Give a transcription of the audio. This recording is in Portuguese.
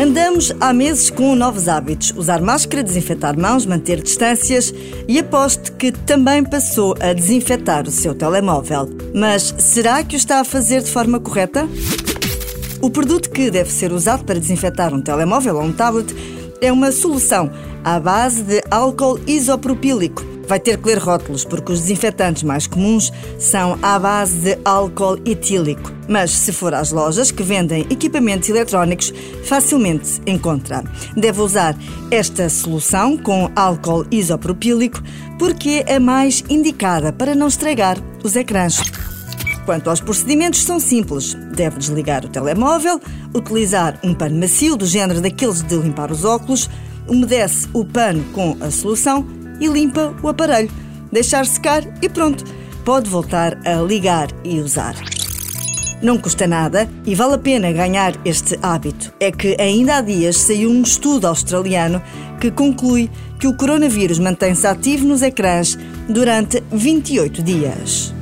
Andamos há meses com novos hábitos: usar máscara, desinfetar mãos, manter distâncias e aposto que também passou a desinfetar o seu telemóvel. Mas será que o está a fazer de forma correta? O produto que deve ser usado para desinfetar um telemóvel ou um tablet é uma solução à base de álcool isopropílico vai ter que ler rótulos, porque os desinfetantes mais comuns são à base de álcool etílico. Mas se for às lojas que vendem equipamentos eletrónicos, facilmente encontra. Deve usar esta solução com álcool isopropílico porque é a mais indicada para não estragar os ecrãs. Quanto aos procedimentos, são simples. Deve desligar o telemóvel, utilizar um pano macio do género daqueles de limpar os óculos, umedece o pano com a solução e limpa o aparelho. Deixar secar e pronto, pode voltar a ligar e usar. Não custa nada e vale a pena ganhar este hábito. É que ainda há dias saiu um estudo australiano que conclui que o coronavírus mantém-se ativo nos ecrãs durante 28 dias.